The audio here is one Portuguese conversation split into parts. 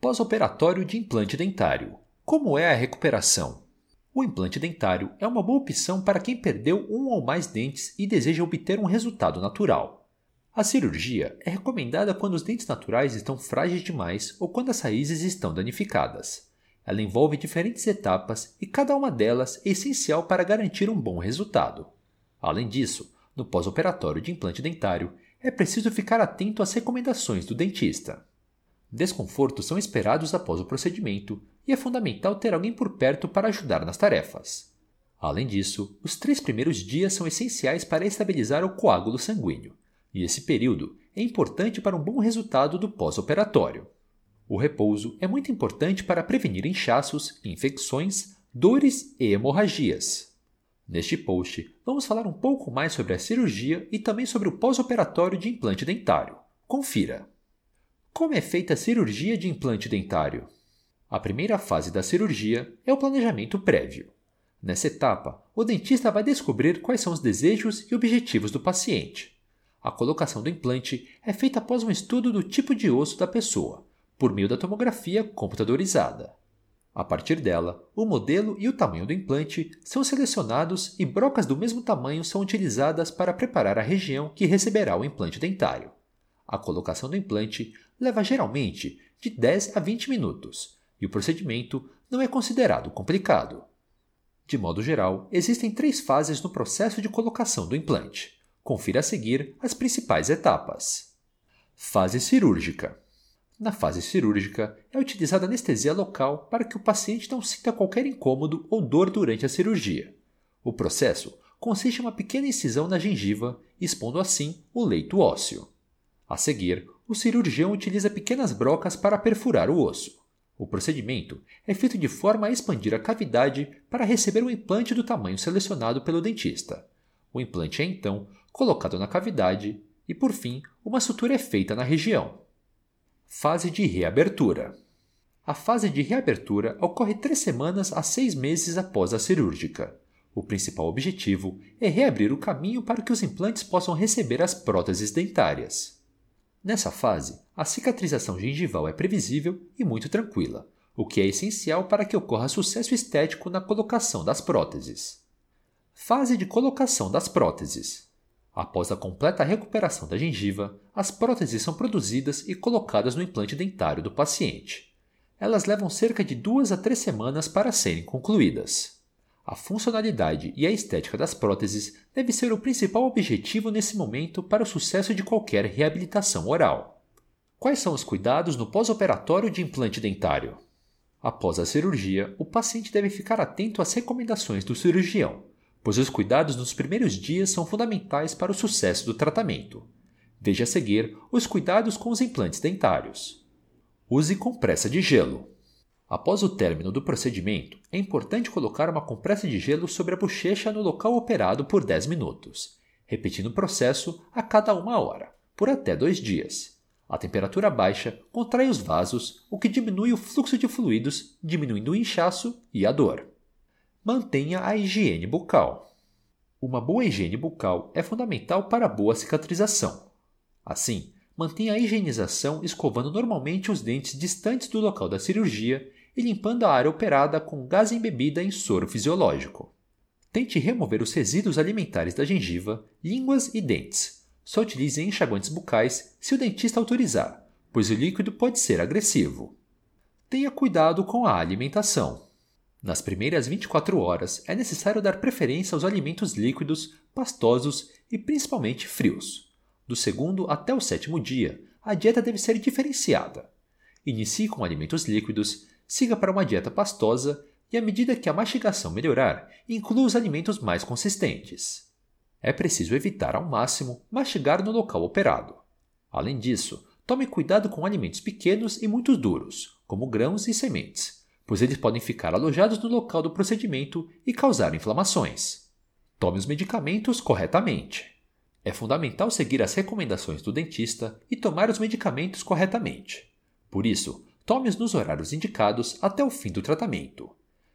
Pós-operatório de implante dentário. Como é a recuperação? O implante dentário é uma boa opção para quem perdeu um ou mais dentes e deseja obter um resultado natural. A cirurgia é recomendada quando os dentes naturais estão frágeis demais ou quando as raízes estão danificadas. Ela envolve diferentes etapas e cada uma delas é essencial para garantir um bom resultado. Além disso, no pós-operatório de implante dentário, é preciso ficar atento às recomendações do dentista. Desconfortos são esperados após o procedimento e é fundamental ter alguém por perto para ajudar nas tarefas. Além disso, os três primeiros dias são essenciais para estabilizar o coágulo sanguíneo, e esse período é importante para um bom resultado do pós-operatório. O repouso é muito importante para prevenir inchaços, infecções, dores e hemorragias. Neste post, vamos falar um pouco mais sobre a cirurgia e também sobre o pós-operatório de implante dentário. Confira! Como é feita a cirurgia de implante dentário? A primeira fase da cirurgia é o planejamento prévio. Nessa etapa, o dentista vai descobrir quais são os desejos e objetivos do paciente. A colocação do implante é feita após um estudo do tipo de osso da pessoa, por meio da tomografia computadorizada. A partir dela, o modelo e o tamanho do implante são selecionados e brocas do mesmo tamanho são utilizadas para preparar a região que receberá o implante dentário. A colocação do implante leva geralmente de 10 a 20 minutos e o procedimento não é considerado complicado. De modo geral, existem três fases no processo de colocação do implante. Confira a seguir as principais etapas. Fase cirúrgica. Na fase cirúrgica, é utilizada anestesia local para que o paciente não sinta qualquer incômodo ou dor durante a cirurgia. O processo consiste em uma pequena incisão na gengiva, expondo assim o leito ósseo. A seguir, o cirurgião utiliza pequenas brocas para perfurar o osso. O procedimento é feito de forma a expandir a cavidade para receber um implante do tamanho selecionado pelo dentista. O implante é então colocado na cavidade e, por fim, uma sutura é feita na região. Fase de reabertura. A fase de reabertura ocorre três semanas a seis meses após a cirúrgica. O principal objetivo é reabrir o caminho para que os implantes possam receber as próteses dentárias. Nessa fase, a cicatrização gengival é previsível e muito tranquila, o que é essencial para que ocorra sucesso estético na colocação das próteses. Fase de colocação das próteses. Após a completa recuperação da gengiva, as próteses são produzidas e colocadas no implante dentário do paciente. Elas levam cerca de duas a três semanas para serem concluídas. A funcionalidade e a estética das próteses deve ser o principal objetivo nesse momento para o sucesso de qualquer reabilitação oral. Quais são os cuidados no pós-operatório de implante dentário? Após a cirurgia, o paciente deve ficar atento às recomendações do cirurgião, pois os cuidados nos primeiros dias são fundamentais para o sucesso do tratamento. Veja a seguir os cuidados com os implantes dentários. Use compressa de gelo. Após o término do procedimento, é importante colocar uma compressa de gelo sobre a bochecha no local operado por 10 minutos, repetindo o processo a cada uma hora, por até dois dias. A temperatura baixa contrai os vasos, o que diminui o fluxo de fluidos, diminuindo o inchaço e a dor mantenha a higiene bucal. Uma boa higiene bucal é fundamental para a boa cicatrização. Assim, mantenha a higienização escovando normalmente os dentes distantes do local da cirurgia e limpando a área operada com gás embebida em soro fisiológico. Tente remover os resíduos alimentares da gengiva, línguas e dentes. Só utilize enxaguantes bucais se o dentista autorizar, pois o líquido pode ser agressivo. Tenha cuidado com a alimentação. Nas primeiras 24 horas, é necessário dar preferência aos alimentos líquidos, pastosos e principalmente frios. Do segundo até o sétimo dia, a dieta deve ser diferenciada. Inicie com alimentos líquidos, siga para uma dieta pastosa e, à medida que a mastigação melhorar, inclua os alimentos mais consistentes. É preciso evitar ao máximo mastigar no local operado. Além disso, tome cuidado com alimentos pequenos e muito duros, como grãos e sementes pois eles podem ficar alojados no local do procedimento e causar inflamações. Tome os medicamentos corretamente. É fundamental seguir as recomendações do dentista e tomar os medicamentos corretamente. Por isso, tome-os nos horários indicados até o fim do tratamento.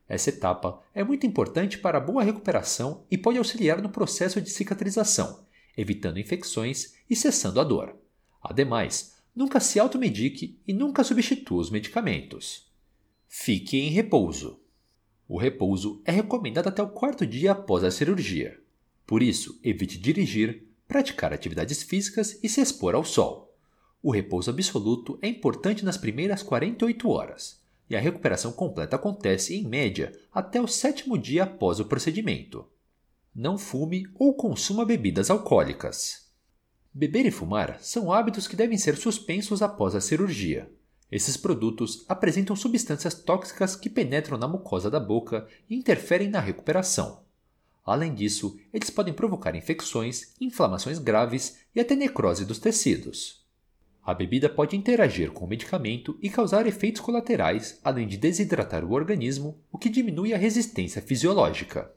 Essa etapa é muito importante para a boa recuperação e pode auxiliar no processo de cicatrização, evitando infecções e cessando a dor. Ademais, Nunca se automedique e nunca substitua os medicamentos. Fique em repouso. O repouso é recomendado até o quarto dia após a cirurgia. Por isso, evite dirigir, praticar atividades físicas e se expor ao sol. O repouso absoluto é importante nas primeiras 48 horas, e a recuperação completa acontece, em média, até o sétimo dia após o procedimento. Não fume ou consuma bebidas alcoólicas. Beber e fumar são hábitos que devem ser suspensos após a cirurgia. Esses produtos apresentam substâncias tóxicas que penetram na mucosa da boca e interferem na recuperação. Além disso, eles podem provocar infecções, inflamações graves e até necrose dos tecidos. A bebida pode interagir com o medicamento e causar efeitos colaterais, além de desidratar o organismo, o que diminui a resistência fisiológica.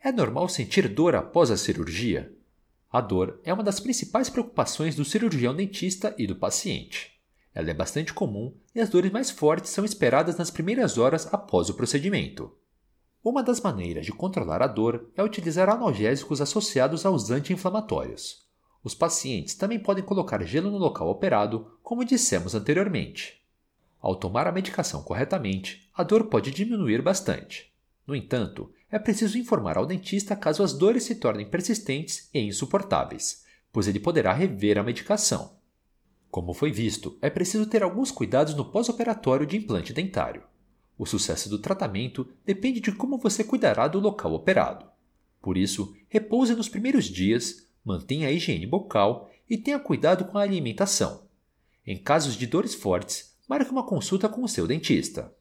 É normal sentir dor após a cirurgia? A dor é uma das principais preocupações do cirurgião dentista e do paciente. Ela é bastante comum e as dores mais fortes são esperadas nas primeiras horas após o procedimento. Uma das maneiras de controlar a dor é utilizar analgésicos associados aos anti-inflamatórios. Os pacientes também podem colocar gelo no local operado, como dissemos anteriormente. Ao tomar a medicação corretamente, a dor pode diminuir bastante. No entanto, é preciso informar ao dentista caso as dores se tornem persistentes e insuportáveis, pois ele poderá rever a medicação. Como foi visto, é preciso ter alguns cuidados no pós-operatório de implante dentário. O sucesso do tratamento depende de como você cuidará do local operado. Por isso, repouse nos primeiros dias, mantenha a higiene bucal e tenha cuidado com a alimentação. Em casos de dores fortes, marque uma consulta com o seu dentista.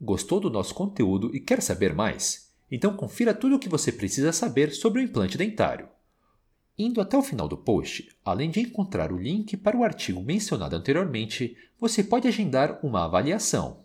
Gostou do nosso conteúdo e quer saber mais? Então confira tudo o que você precisa saber sobre o implante dentário. Indo até o final do post, além de encontrar o link para o artigo mencionado anteriormente, você pode agendar uma avaliação.